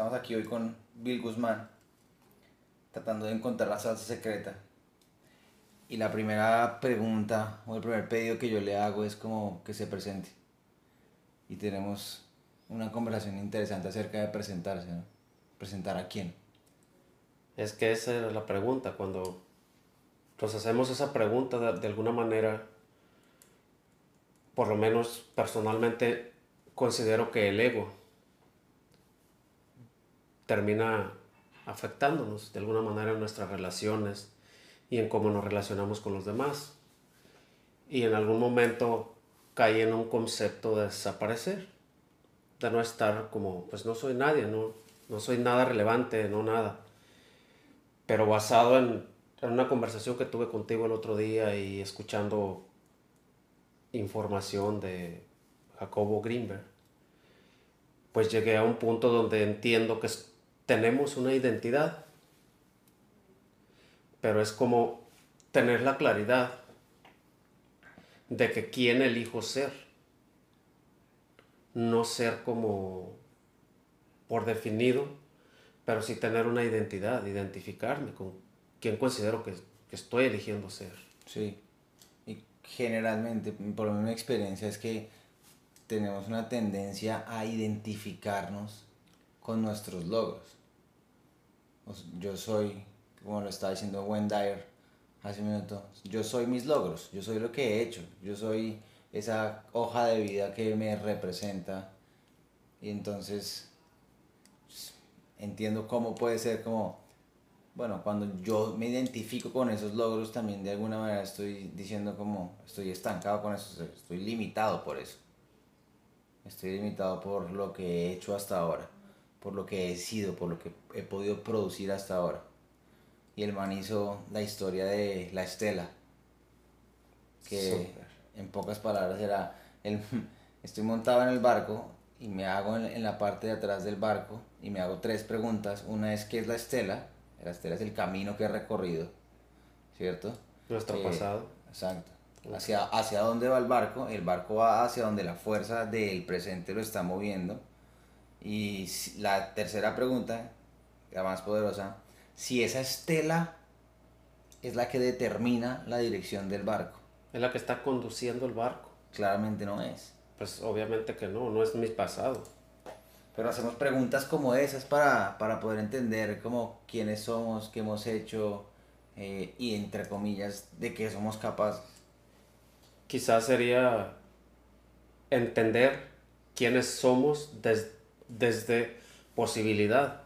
Estamos aquí hoy con Bill Guzmán, tratando de encontrar la salsa secreta. Y la primera pregunta o el primer pedido que yo le hago es como que se presente. Y tenemos una conversación interesante acerca de presentarse, ¿no? ¿Presentar a quién? Es que esa era la pregunta. Cuando nos hacemos esa pregunta, de, de alguna manera, por lo menos personalmente, considero que el ego termina afectándonos de alguna manera en nuestras relaciones y en cómo nos relacionamos con los demás. Y en algún momento caí en un concepto de desaparecer, de no estar como, pues no soy nadie, no, no soy nada relevante, no nada. Pero basado en, en una conversación que tuve contigo el otro día y escuchando información de Jacobo Greenberg, pues llegué a un punto donde entiendo que tenemos una identidad, pero es como tener la claridad de que quién elijo ser, no ser como por definido, pero sí tener una identidad, identificarme con quién considero que, que estoy eligiendo ser. Sí, y generalmente, por mi experiencia, es que tenemos una tendencia a identificarnos con nuestros logros yo soy, como lo estaba diciendo Dyer hace un minuto, yo soy mis logros, yo soy lo que he hecho, yo soy esa hoja de vida que me representa. Y entonces pues, entiendo cómo puede ser como, bueno, cuando yo me identifico con esos logros también de alguna manera estoy diciendo como estoy estancado con eso, estoy limitado por eso, estoy limitado por lo que he hecho hasta ahora por lo que he sido, por lo que he podido producir hasta ahora. Y el man hizo la historia de la estela, que en pocas palabras era, el, estoy montado en el barco y me hago en, la parte de atrás del barco y me hago tres preguntas. Una es, ¿qué es la estela? La estela es el camino que he recorrido, ¿cierto? Nuestro eh, pasado. Exacto. Hacia, hacia dónde va el barco, el barco va hacia donde la fuerza del presente lo está moviendo y la tercera pregunta, la más poderosa, si esa estela es la que determina la dirección del barco. Es la que está conduciendo el barco. Claramente no es. Pues obviamente que no, no es mi pasado. Pero hacemos preguntas como esas para, poder entender como quiénes somos, qué hemos hecho eh, y entre comillas de qué somos capaces. Quizás sería entender quiénes somos desde desde posibilidad,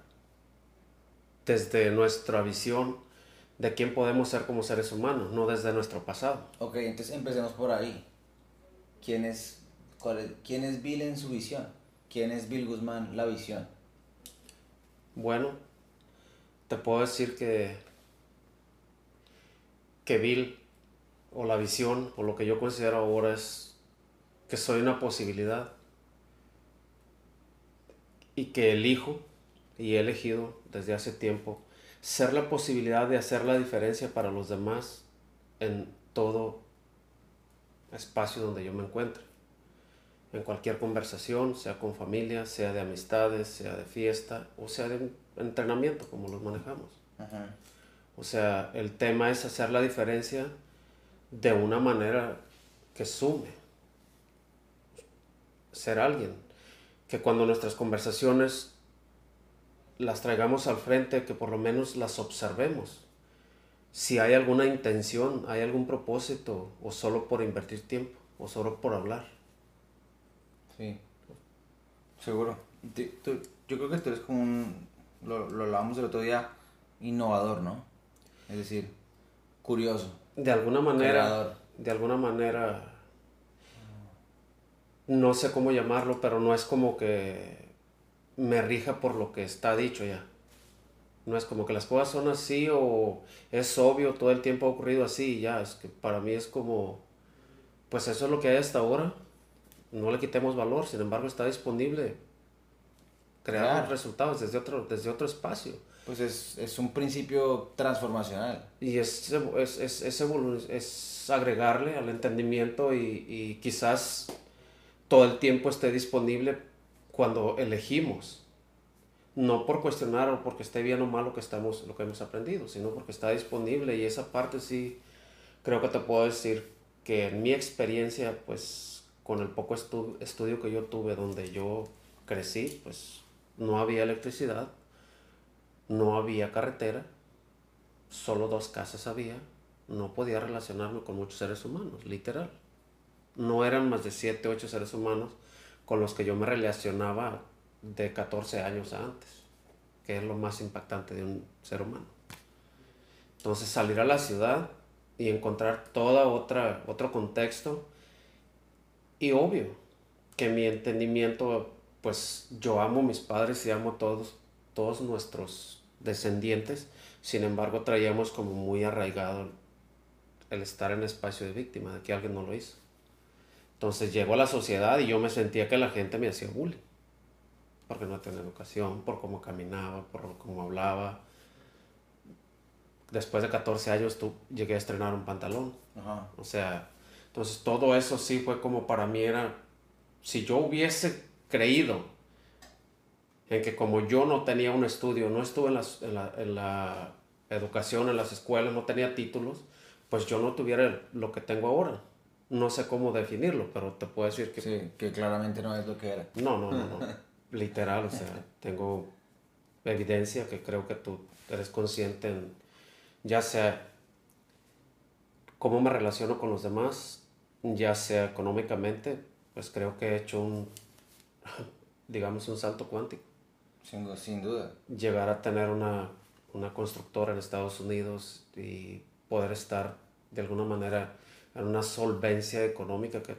desde nuestra visión de quién podemos ser como seres humanos, no desde nuestro pasado. Ok, entonces empecemos por ahí. ¿Quién es, ¿quién es Bill en su visión? ¿Quién es Bill Guzmán la visión? Bueno, te puedo decir que, que Bill o la visión o lo que yo considero ahora es que soy una posibilidad y que elijo y he elegido desde hace tiempo ser la posibilidad de hacer la diferencia para los demás en todo espacio donde yo me encuentre. En cualquier conversación, sea con familia, sea de amistades, sea de fiesta o sea de entrenamiento, como los manejamos. O sea, el tema es hacer la diferencia de una manera que sume. Ser alguien, que cuando nuestras conversaciones las traigamos al frente, que por lo menos las observemos. Si hay alguna intención, hay algún propósito, o solo por invertir tiempo, o solo por hablar. Sí, seguro. yo creo que tú eres como un, lo, lo hablábamos el otro día, innovador, ¿no? Es decir, curioso. De alguna manera, de alguna manera no sé cómo llamarlo, pero no es como que me rija por lo que está dicho ya. No es como que las cosas son así o es obvio, todo el tiempo ha ocurrido así y ya. Es que para mí es como, pues eso es lo que hay hasta ahora. No le quitemos valor, sin embargo está disponible crear resultados desde otro, desde otro espacio. Pues es, un principio transformacional. Y es, es, es, es, agregarle al entendimiento y, y quizás todo el tiempo esté disponible cuando elegimos No por cuestionar o porque esté bien o mal lo que, estamos, lo que hemos aprendido, sino porque está disponible y esa parte sí creo que te puedo decir que en mi experiencia, pues con el poco estudio que yo tuve donde yo crecí, pues no había electricidad, no había carretera, solo dos casas había, no podía relacionarme con muchos seres humanos, literal. No eran más de 7, 8 seres humanos con los que yo me relacionaba de 14 años antes, que es lo más impactante de un ser humano. Entonces salir a la ciudad y encontrar toda otra otro contexto y obvio que mi entendimiento pues yo amo a mis padres y amo a todos todos nuestros descendientes sin embargo traíamos como muy arraigado el estar en espacio de víctima de que alguien no lo hizo entonces llegó a la sociedad y yo me sentía que la gente me hacía bullying porque no tenía educación por cómo caminaba por cómo hablaba después de 14 años tú llegué a estrenar un pantalón. O sea, entonces todo eso sí fue como para mí era, si yo hubiese creído en que como yo no tenía un estudio, no estuve en, en, la, educación, en las escuelas, no tenía títulos, pues yo no tuviera lo que tengo ahora. No sé cómo definirlo, pero te puedo decir que... Sí, que claramente no es lo que era. No, no, no, no. Literal, o sea, tengo evidencia que creo que tú eres consciente en, ya sea cómo me relaciono con los demás, ya sea económicamente, pues creo que he hecho un, digamos, un salto cuántico. Sin, sin duda. Llegar a tener una, una constructora en Estados Unidos y poder estar de alguna manera en una solvencia económica que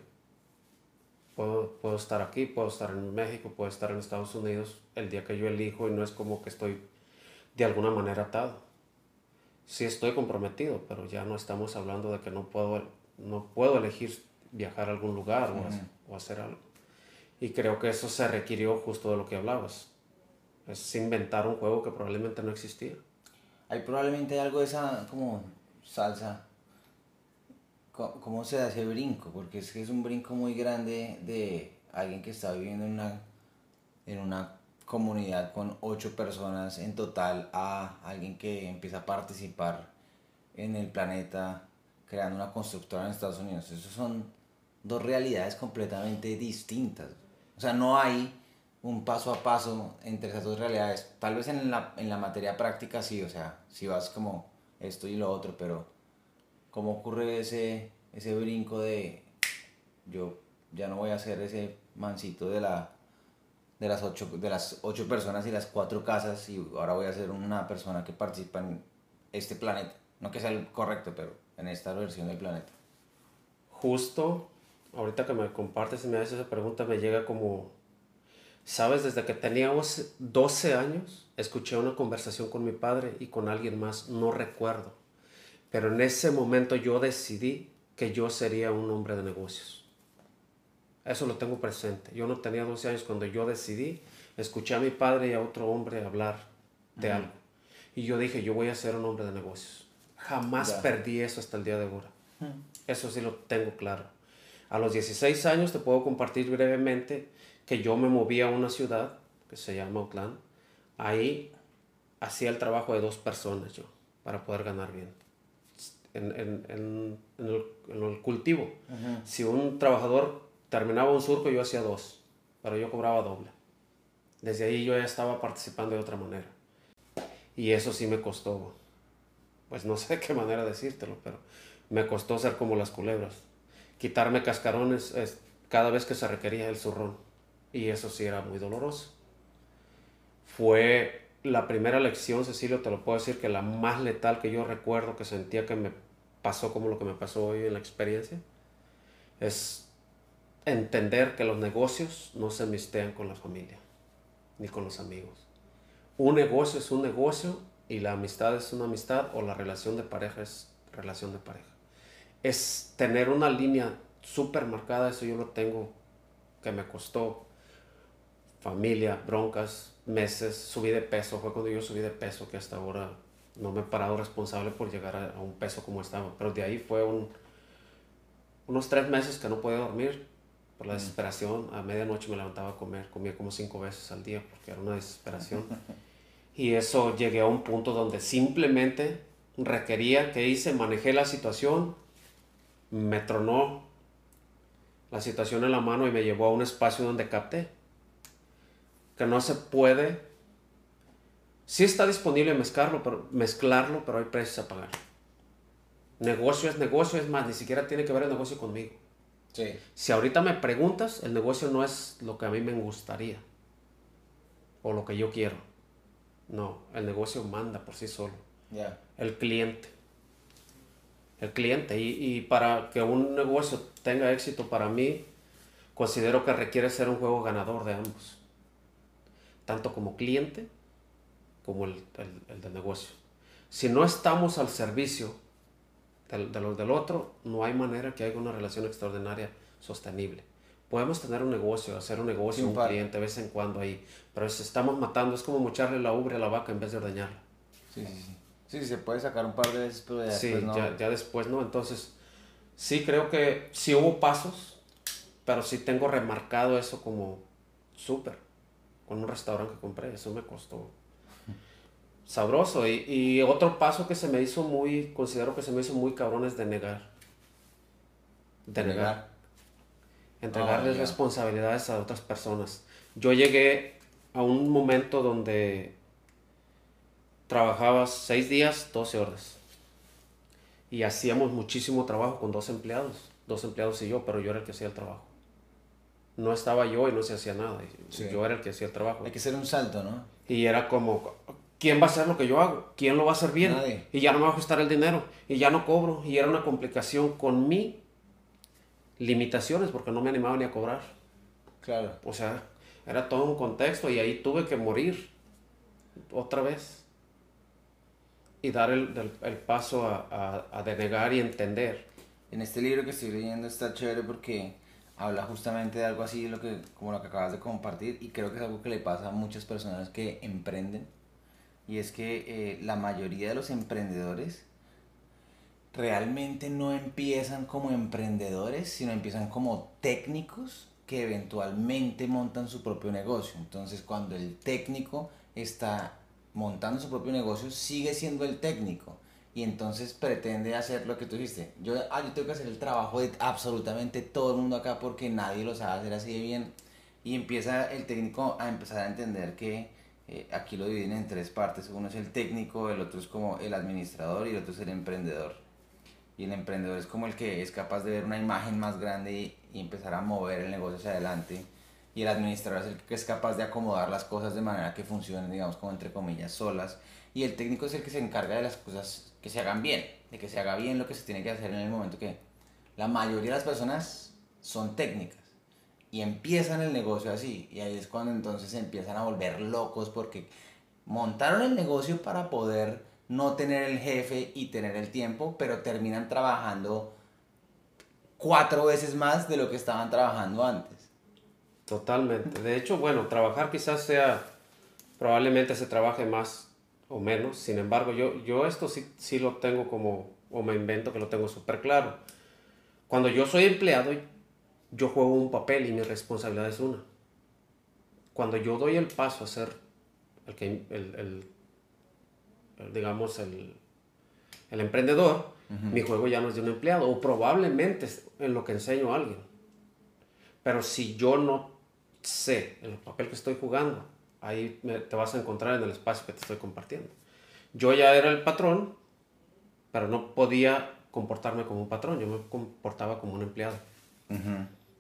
puedo, puedo estar aquí, puedo estar en México, puedo estar en Estados Unidos el día que yo elijo y no es como que estoy de alguna manera atado sí estoy comprometido, pero ya no estamos hablando de que no puedo, no puedo elegir viajar a algún lugar o, hacer algo. Y creo que eso se requirió justo de lo que hablabas. Es inventar un juego que probablemente no existía. Hay probablemente algo de esa como salsa. ¿Cómo se hace brinco? Porque es que es un brinco muy grande de alguien que está viviendo en una, en una comunidad con ocho personas en total a alguien que empieza a participar en el planeta creando una constructora en Estados Unidos. Esas son dos realidades completamente distintas. O sea, no hay un paso a paso entre esas dos realidades. Tal vez en la, en la materia práctica sí, o sea, si vas como esto y lo otro, pero ¿cómo ocurre ese, ese brinco de yo ya no voy a ser ese mancito de la de las ocho, de las ocho personas y las cuatro casas y ahora voy a ser una persona que participa en este planeta. No que sea el correcto, pero en esta versión del planeta. Justo, ahorita que me compartes y me haces esa pregunta, me llega como, ¿sabes? Desde que tenía 12 años, escuché una conversación con mi padre y con alguien más, no recuerdo. Pero en ese momento yo decidí que yo sería un hombre de negocios. Eso lo tengo presente. Yo no tenía 12 años cuando yo decidí, escuché a mi padre y a otro hombre hablar de algo. Y yo dije, yo voy a ser un hombre de negocios. Jamás perdí eso hasta el día de ahora. Eso sí lo tengo claro. A los 16 años te puedo compartir brevemente que yo me moví a una ciudad que se llama Oakland. Ahí hacía el trabajo de dos personas yo para poder ganar bien. En, en, en, el, cultivo. Si un trabajador terminaba un surco yo hacía dos, pero yo cobraba doble. Desde ahí yo ya estaba participando de otra manera. Y eso sí me costó, pues no sé qué manera decírtelo, pero me costó ser como las culebras. Quitarme cascarones cada vez que se requería el zurrón. Y eso sí era muy doloroso. Fue la primera lección, Cecilio, te lo puedo decir, que la más letal que yo recuerdo, que sentía que me pasó como lo que me pasó hoy en la experiencia, es entender que los negocios no se mistean con la familia ni con los amigos. Un negocio es un negocio y la amistad es una amistad o la relación de pareja es relación de pareja. Es tener una línea súper marcada, eso yo lo tengo que me costó familia, broncas, meses, subí de peso, fue cuando yo subí de peso que hasta ahora no me he parado responsable por llegar a, un peso como estaba, pero de ahí fue un, unos tres meses que no podía dormir, por la desesperación. A medianoche me levantaba a comer, comía como cinco veces al día porque era una desesperación. y eso llegué a un punto donde simplemente requería que hice, manejé la situación, me tronó la situación en la mano y me llevó a un espacio donde capté que no se puede. Sí está disponible mezclarlo, pero, mezclarlo, pero hay precios a pagar. Negocio es negocio, es más, ni siquiera tiene que ver el negocio conmigo. Si ahorita me preguntas, el negocio no es lo que a mí me gustaría o lo que yo quiero. No, el negocio manda por sí solo. El cliente. El cliente. Y, y, para que un negocio tenga éxito para mí, considero que requiere ser un juego ganador de ambos. Tanto como cliente como el, el, del negocio. Si no estamos al servicio del, del, del otro, no hay manera que haya una relación extraordinaria sostenible. Podemos tener un negocio, hacer un negocio, un, cliente de vez en cuando ahí, pero si estamos matando, es como mocharle la ubre a la vaca en vez de ordeñarla. Sí, sí, sí. Sí, se puede sacar un par de veces, pero ya sí, después no. Ya, ya después no. Entonces, sí creo que sí hubo pasos, pero sí tengo remarcado eso como súper. Con un restaurante que compré, eso me costó sabroso. Y, y, otro paso que se me hizo muy, considero que se me hizo muy cabrón es de negar. De negar. Entregarles oh, responsabilidades a otras personas. Yo llegué a un momento donde trabajabas seis días, 12 horas. Y hacíamos muchísimo trabajo con dos empleados, dos empleados y yo, pero yo era el que hacía el trabajo. No estaba yo y no se hacía nada. Yo era el que hacía el trabajo. Hay que hacer un salto, ¿no? Y era como, ¿quién va a hacer lo que yo hago? ¿Quién lo va a hacer bien? Y ya no me va a ajustar el dinero. Y ya no cobro. Y era una complicación con mi limitaciones porque no me animaba ni a cobrar. Claro. O sea, era todo un contexto y ahí tuve que morir otra vez y dar el, el, paso a, a, denegar y entender. En este libro que estoy leyendo está chévere porque habla justamente de algo así, lo que, como lo que acabas de compartir, y creo que es algo que le pasa a muchas personas que emprenden, y es que eh, la mayoría de los emprendedores realmente no empiezan como emprendedores, sino empiezan como técnicos que eventualmente montan su propio negocio. Entonces cuando el técnico está montando su propio negocio, sigue siendo el técnico. Y entonces pretende hacer lo que tú dijiste. Yo, ah, yo tengo que hacer el trabajo de absolutamente todo el mundo acá porque nadie lo sabe hacer así de bien. Y empieza el técnico a empezar a entender que eh, aquí lo dividen en tres partes. Uno es el técnico, el otro es como el administrador y el otro es el emprendedor. Y el emprendedor es como el que es capaz de ver una imagen más grande y, y empezar a mover el negocio hacia adelante y el administrador es el que es capaz de acomodar las cosas de manera que funcionen, digamos, como entre comillas, solas. Y el técnico es el que se encarga de las cosas que se hagan bien, de que se haga bien lo que se tiene que hacer en el momento que la mayoría de las personas son técnicas y empiezan el negocio así. Y ahí es cuando entonces empiezan a volver locos porque montaron el negocio para poder no tener el jefe y tener el tiempo, pero terminan trabajando cuatro veces más de lo que estaban trabajando antes. Totalmente. De hecho, bueno, trabajar quizás sea, probablemente se trabaje más o menos. Sin embargo, yo, yo esto sí, sí lo tengo como, o me invento que lo tengo súper claro. Cuando yo soy empleado, yo juego un papel y mi responsabilidad es una. Cuando yo doy el paso a ser el que, el, digamos, el, el emprendedor, mi juego ya no es de un empleado, o probablemente es en lo que enseño a alguien. Pero si yo no sé el papel que estoy jugando, ahí te vas a encontrar en el espacio que te estoy compartiendo. Yo ya era el patrón, pero no podía comportarme como un patrón, yo me comportaba como un empleado.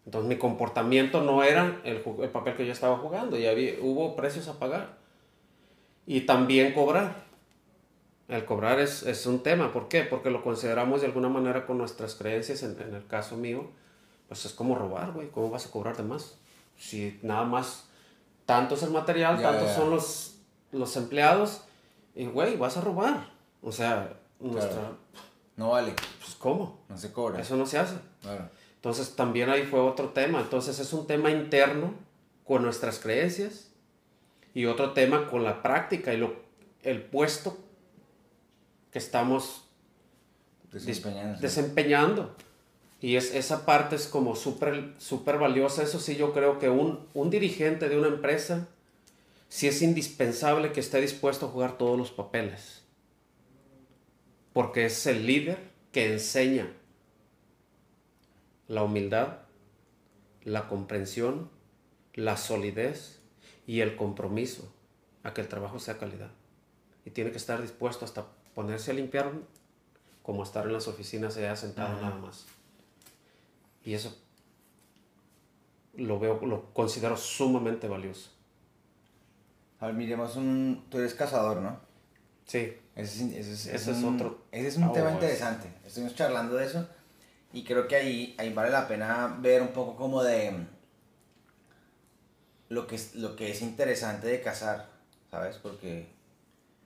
Entonces mi comportamiento no era el, el, papel que yo estaba jugando, y había, hubo precios a pagar. Y también cobrar. El cobrar es, es, un tema, ¿por qué? Porque lo consideramos de alguna manera con nuestras creencias, en, en el caso mío, pues es como robar, güey, ¿cómo vas a cobrar de más? si nada más tanto es el material, tantos son los, los empleados, y güey, vas a robar. O sea, nuestra... No vale. Pues ¿cómo? No se cobra. Eso no se hace. Entonces también ahí fue otro tema. Entonces es un tema interno con nuestras creencias y otro tema con la práctica y lo, el puesto que estamos desempeñando. desempeñando. Y es, esa parte es como súper super valiosa. Eso sí, yo creo que un, un dirigente de una empresa, sí es indispensable que esté dispuesto a jugar todos los papeles. Porque es el líder que enseña la humildad, la comprensión, la solidez y el compromiso a que el trabajo sea calidad. Y tiene que estar dispuesto hasta ponerse a limpiar como estar en las oficinas allá sentado nada más. Y eso lo veo, lo considero sumamente valioso. A ver, miremos un... Tú eres cazador, ¿no? Sí. Ese, es, otro. Ese es un tema interesante. Estuvimos charlando de eso y creo que ahí, ahí vale la pena ver un poco como de lo que, es, lo que es interesante de cazar, ¿sabes? Porque,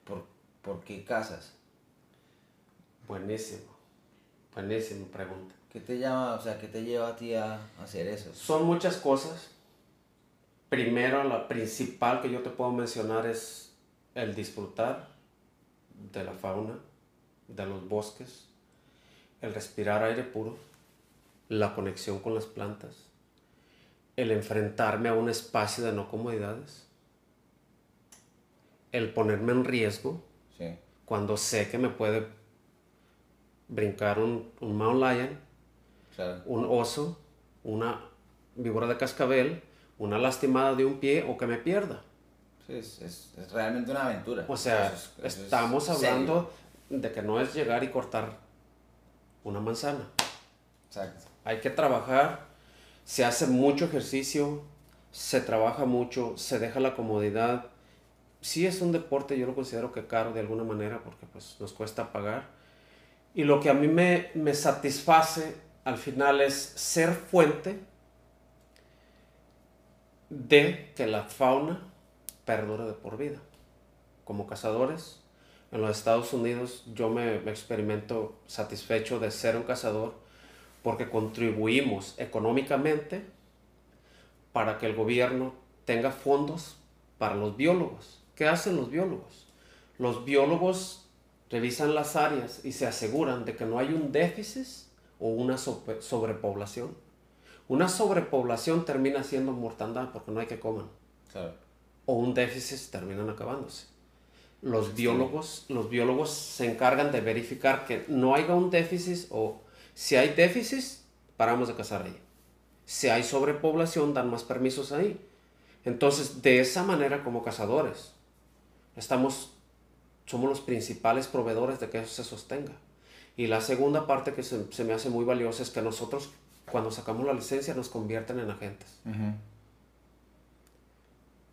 por, ¿por qué cazas? Buenísimo, buenísima pregunta. ¿Qué te llama, o sea, qué te lleva a ti a hacer eso? Son muchas cosas. Primero, la principal que yo te puedo mencionar es el disfrutar de la fauna, de los bosques, el respirar aire puro, la conexión con las plantas, el enfrentarme a un espacio de no comodidades, el ponerme en riesgo cuando sé que me puede brincar un, un mountain lion, un oso, una víbora de cascabel, una lastimada de un pie o que me pierda. es, es, realmente una aventura. O sea, estamos hablando de que no es llegar y cortar una manzana. Exacto. Hay que trabajar, se hace mucho ejercicio, se trabaja mucho, se deja la comodidad. Sí es un deporte, yo lo considero que caro de alguna manera porque pues nos cuesta pagar. Y lo que a mí me, me satisface al final es ser fuente de que la fauna perdure de por vida. Como cazadores, en los Estados Unidos yo me, experimento satisfecho de ser un cazador porque contribuimos económicamente para que el gobierno tenga fondos para los biólogos. ¿Qué hacen los biólogos? Los biólogos revisan las áreas y se aseguran de que no hay un déficit o una sobrepoblación. Una sobrepoblación termina siendo mortandad porque no hay que comer. O un déficit terminan acabándose los biólogos, los biólogos se encargan de verificar que no haya un déficit o si hay déficit, paramos de cazar ahí. Si hay sobrepoblación, dan más permisos ahí. Entonces, de esa manera como cazadores, estamos, somos los principales proveedores de que eso se sostenga. Y la segunda parte que se, me hace muy valiosa es que nosotros, cuando sacamos la licencia, nos convierten en agentes.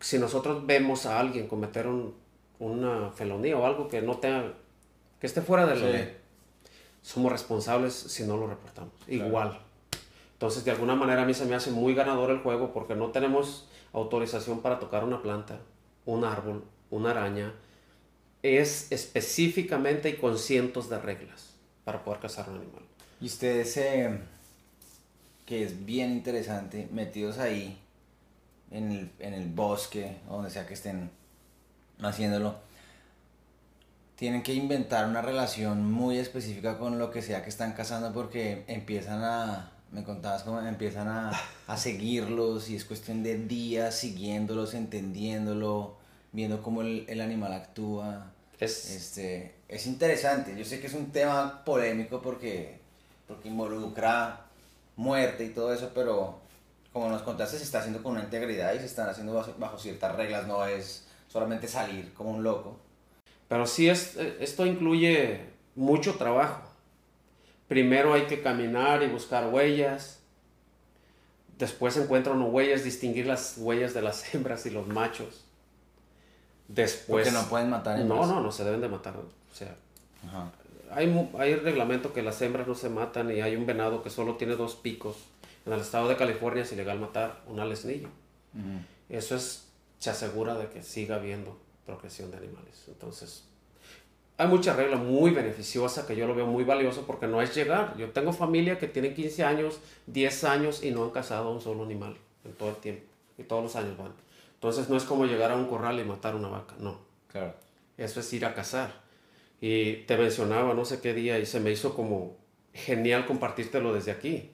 Si nosotros vemos a alguien cometer un, una felonía o algo que no tenga, que esté fuera de la somos responsables si no lo reportamos. Igual. Entonces, de alguna manera a mí se me hace muy ganador el juego porque no tenemos autorización para tocar una planta, un árbol, una araña. Es específicamente y con cientos de reglas para poder cazar un animal. Y ustedes, eh, que es bien interesante, metidos ahí en el, en el bosque, donde sea que estén haciéndolo, tienen que inventar una relación muy específica con lo que sea que están cazando porque empiezan a, me contabas cómo empiezan a, a seguirlos y es cuestión de días siguiéndolos, entendiéndolo, viendo cómo el, el animal actúa. Es... Este, es interesante, yo sé que es un tema polémico porque, porque involucra muerte y todo eso, pero como nos contaste, se está haciendo con una integridad y se están haciendo bajo ciertas reglas, no es solamente salir como un loco. Pero sí, es, esto incluye mucho trabajo. Primero hay que caminar y buscar huellas. Después encuentra uno huellas, distinguir las huellas de las hembras y los machos. Después... Porque no pueden matar hembras. No, no, no se deben de matar. O sea, hay, hay reglamento que las hembras no se matan y hay un venado que solo tiene dos picos. En el estado de California es ilegal matar un alesnillo. Eso es se asegura de que siga habiendo procreación de animales. Entonces, hay mucha regla muy beneficiosa que yo lo veo muy valioso porque no es llegar. Yo tengo familia que tiene 15 años, 10 años y no han cazado a un solo animal en todo el tiempo. Y todos los años van. Entonces no es como llegar a un corral y matar una vaca, no. Claro. Eso es ir a cazar. Y te mencionaba no sé qué día y se me hizo como genial compartírtelo desde aquí.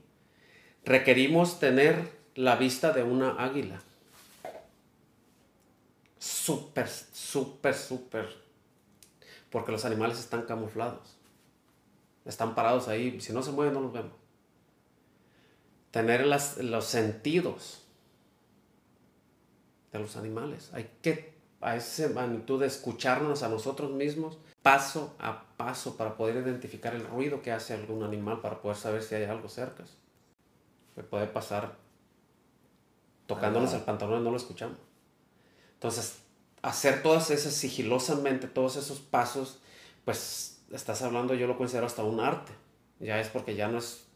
Requerimos tener la vista de una águila. Súper, súper, súper. Porque los animales están camuflados. Están parados ahí. Si no se mueven, no los vemos. Tener los sentidos de los animales. Hay que, a esa magnitud de escucharnos a nosotros mismos paso a paso para poder identificar el ruido que hace algún animal, para poder saber si hay algo cerca. puede pasar tocándonos el pantalón y no lo escuchamos. Entonces, hacer todas esas sigilosamente, todos esos pasos, pues estás hablando, yo lo considero hasta un arte. Ya es porque ya no es,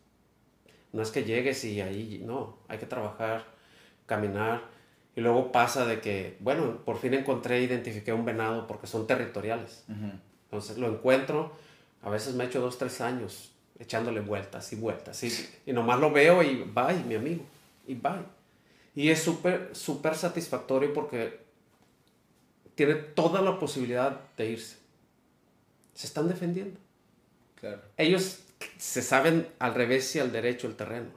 no es que llegues y ahí, no, hay que trabajar, caminar. Y luego pasa de que, bueno, por fin encontré, identifiqué un venado porque son territoriales. Entonces lo encuentro, a veces me echo dos, tres años echándole vueltas y vueltas. Y, y nomás lo veo y bye, mi amigo, y bye. Y es súper, súper satisfactorio porque tiene toda la posibilidad de irse. Se están defendiendo. Claro. Ellos se saben al revés y al derecho el terreno.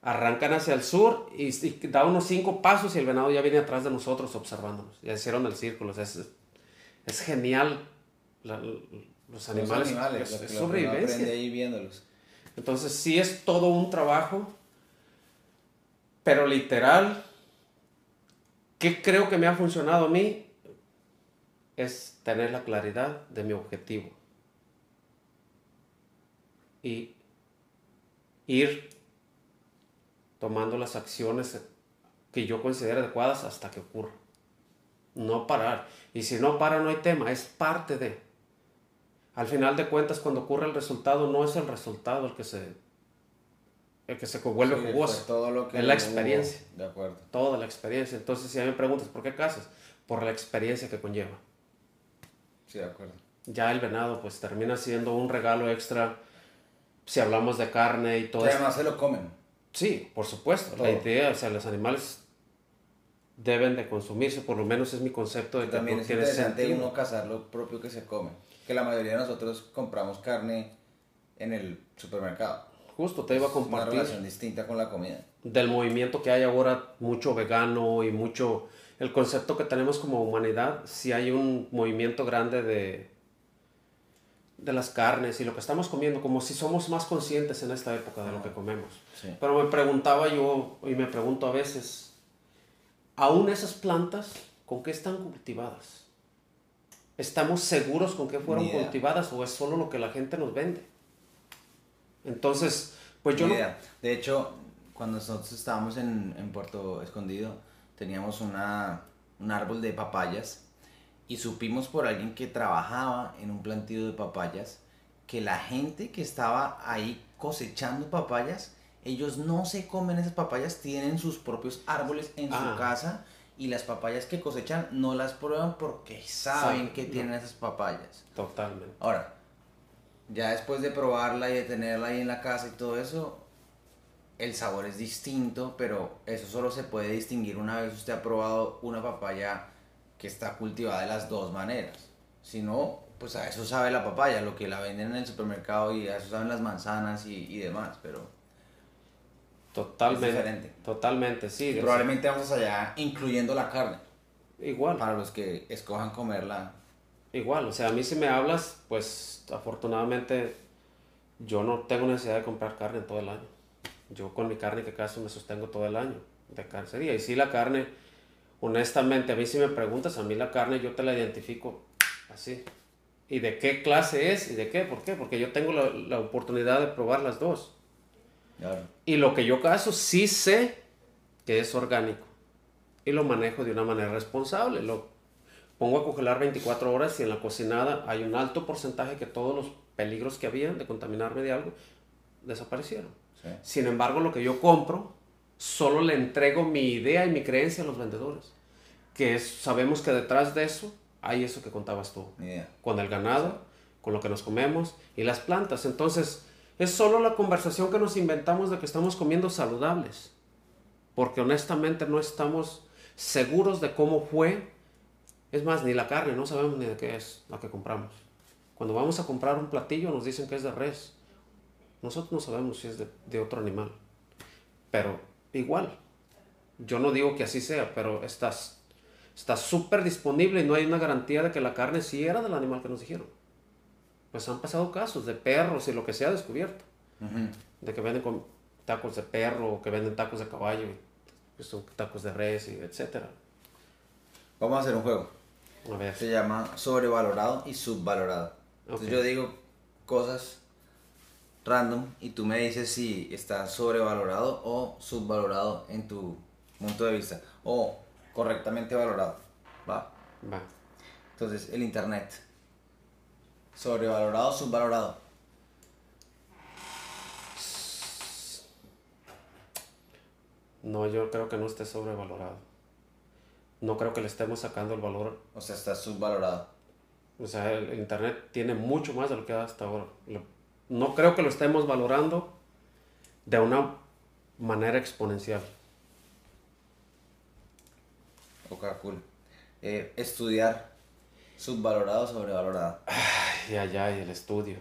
Arrancan hacia el sur y, da unos cinco pasos y el venado ya viene atrás de nosotros observándonos. Ya hicieron el círculo. es, es, genial los animales. es, sobrevivencia. ahí viéndolos. Entonces sí es todo un trabajo, pero literal ¿Qué creo que me ha funcionado a mí? Es tener la claridad de mi objetivo. Y ir tomando las acciones que yo considero adecuadas hasta que ocurra. No parar. Y si no para, no hay tema, es parte de. Al final de cuentas, cuando ocurre el resultado, no es el resultado el que se el que se vuelve jugoso. Todo lo que es la experiencia. de acuerdo. Toda la experiencia. Entonces, si a mí me preguntas, ¿por qué casas? Por la experiencia que conlleva. Sí, de acuerdo. Ya el venado, pues termina siendo un regalo extra si hablamos de carne y todo eso. además se lo comen. Sí, por supuesto. La idea, o sea, los animales deben de consumirse, por lo menos es mi concepto de que también es interesante uno cazar lo propio que se come. Que la mayoría de nosotros compramos carne en el supermercado. Justo te iba a compartir. Una relación distinta con la comida. Del movimiento que hay ahora, mucho vegano y mucho. El concepto que tenemos como humanidad, si hay un movimiento grande de. de las carnes y lo que estamos comiendo, como si somos más conscientes en esta época de lo que comemos. Pero me preguntaba yo, y me pregunto a veces, ¿aún esas plantas con qué están cultivadas? ¿Estamos seguros con qué fueron cultivadas o es solo lo que la gente nos vende? Entonces, pues yo... De hecho, cuando nosotros estábamos en, en Puerto Escondido, teníamos una, un árbol de papayas y supimos por alguien que trabajaba en un plantío de papayas que la gente que estaba ahí cosechando papayas, ellos no se comen esas papayas, tienen sus propios árboles en su ah. casa y las papayas que cosechan no las prueban porque saben que tienen esas papayas. Totalmente. Ahora, ya después de probarla y de tenerla ahí en la casa y todo eso, el sabor es distinto, pero eso solo se puede distinguir una vez usted ha probado una papaya que está cultivada de las dos maneras. Si no, pues a eso sabe la papaya, lo que la venden en el supermercado y a eso saben las manzanas y, demás, pero... Totalmente. Es diferente. Totalmente, sí. probablemente vamos allá incluyendo la carne. Igual. Para los que escojan comerla igual, o sea, a mí si me hablas, pues afortunadamente yo no tengo necesidad de comprar carne todo el año. Yo con mi carne que caso me sostengo todo el año de carnicería. Y si la carne, honestamente, a mí si me preguntas, a mí la carne yo te la identifico así. ¿Y de qué clase es? ¿Y de qué? ¿Por qué? Porque yo tengo la, la oportunidad de probar las dos. Y lo que yo caso sí sé que es orgánico. Y lo manejo de una manera responsable. Lo, pongo a congelar 24 horas y en la cocinada hay un alto porcentaje que todos los peligros que había de contaminarme de algo desaparecieron. Sin embargo, lo que yo compro, solo le entrego mi idea y mi creencia a los vendedores. Que es, sabemos que detrás de eso hay eso que contabas tú. Con el ganado, con lo que nos comemos y las plantas. Entonces, es solo la conversación que nos inventamos de que estamos comiendo saludables. Porque honestamente no estamos seguros de cómo fue es más, ni la carne, no sabemos ni de qué es la que compramos. Cuando vamos a comprar un platillo nos dicen que es de res Nosotros no sabemos si es de, de otro animal. Pero igual, yo no digo que así sea, pero estás está súper disponible y no hay una garantía de que la carne sí era del animal que nos dijeron. Pues han pasado casos de perros y lo que se ha descubierto. De que venden con tacos de perro o que venden tacos de caballo, y, pues son tacos de res y etcétera. Vamos a hacer un juego. A ver. Se llama sobrevalorado y subvalorado. Entonces yo digo cosas random y tú me dices si está sobrevalorado o subvalorado en tu punto de vista. O correctamente valorado. ¿Va? Va. Entonces, el internet. Sobrevalorado o subvalorado. No, yo creo que no esté sobrevalorado. No creo que le estemos sacando el valor. O sea, está subvalorado. O sea, el, Internet tiene mucho más de lo que da hasta ahora. No creo que lo estemos valorando de una manera exponencial. Ok, cool. Eh, estudiar. Subvalorado o sobrevalorado. Ay, ay, ay, el estudio.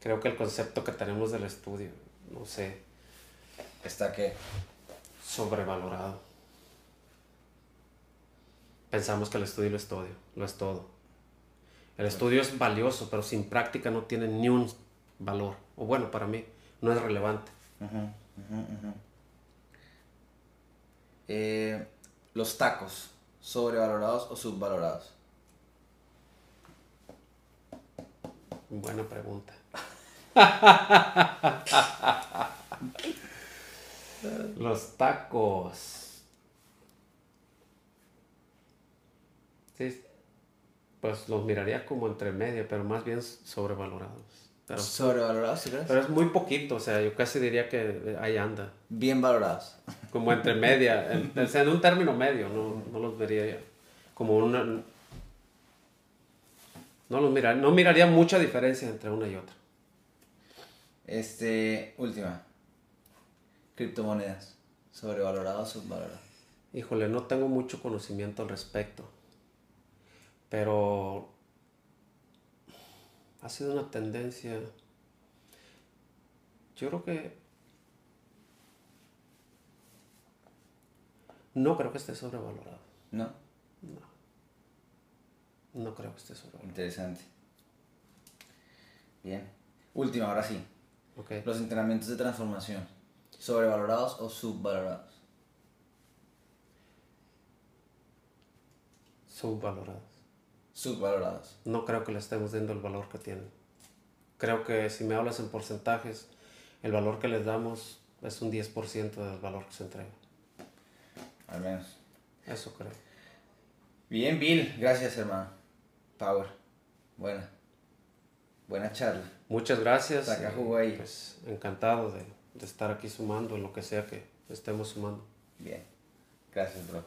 Creo que el concepto que tenemos del estudio, no sé, Está que. sobrevalorado. Pensamos que el estudio lo es todo, lo es todo. El estudio es valioso, pero sin práctica no tiene ni un valor. O bueno, para mí, no es relevante. Eh, los tacos. Sobrevalorados o subvalorados. Buena pregunta. Los tacos. Sí, pues los miraría como entre medio, pero más bien sobrevalorados. Pero, Sobrevalorados, ¿sí crees? pero es muy poquito, o sea, yo casi diría que ahí anda. Bien valorados. Como entre media, en, o sea, en un término medio, no, no los vería ya. Como una. No los miraría, no miraría mucha diferencia entre una y otra. Este, última. Criptomonedas. Sobrevalorado o subvalorado. Híjole, no tengo mucho conocimiento al respecto. Pero ha sido una tendencia. Yo creo que no creo que esté sobrevalorado. ¿No? No creo que esté sobrevalorado. Interesante. Bien. Última, ahora sí. Los entrenamientos de transformación. ¿Sobrevalorados o subvalorados? Subvalorados. Subvalorados. No creo que le estemos dando el valor que tienen. Creo que si me hablas en porcentajes, el valor que les damos es un 10% del valor que se entrega. Al menos. Eso creo. Bien, Bill. Gracias, hermano. Power. Buena. Buena charla. Muchas gracias. Saca y, jugo ahí. Pues encantado de, de estar aquí sumando en lo que sea que estemos sumando. Bien. Gracias, bro.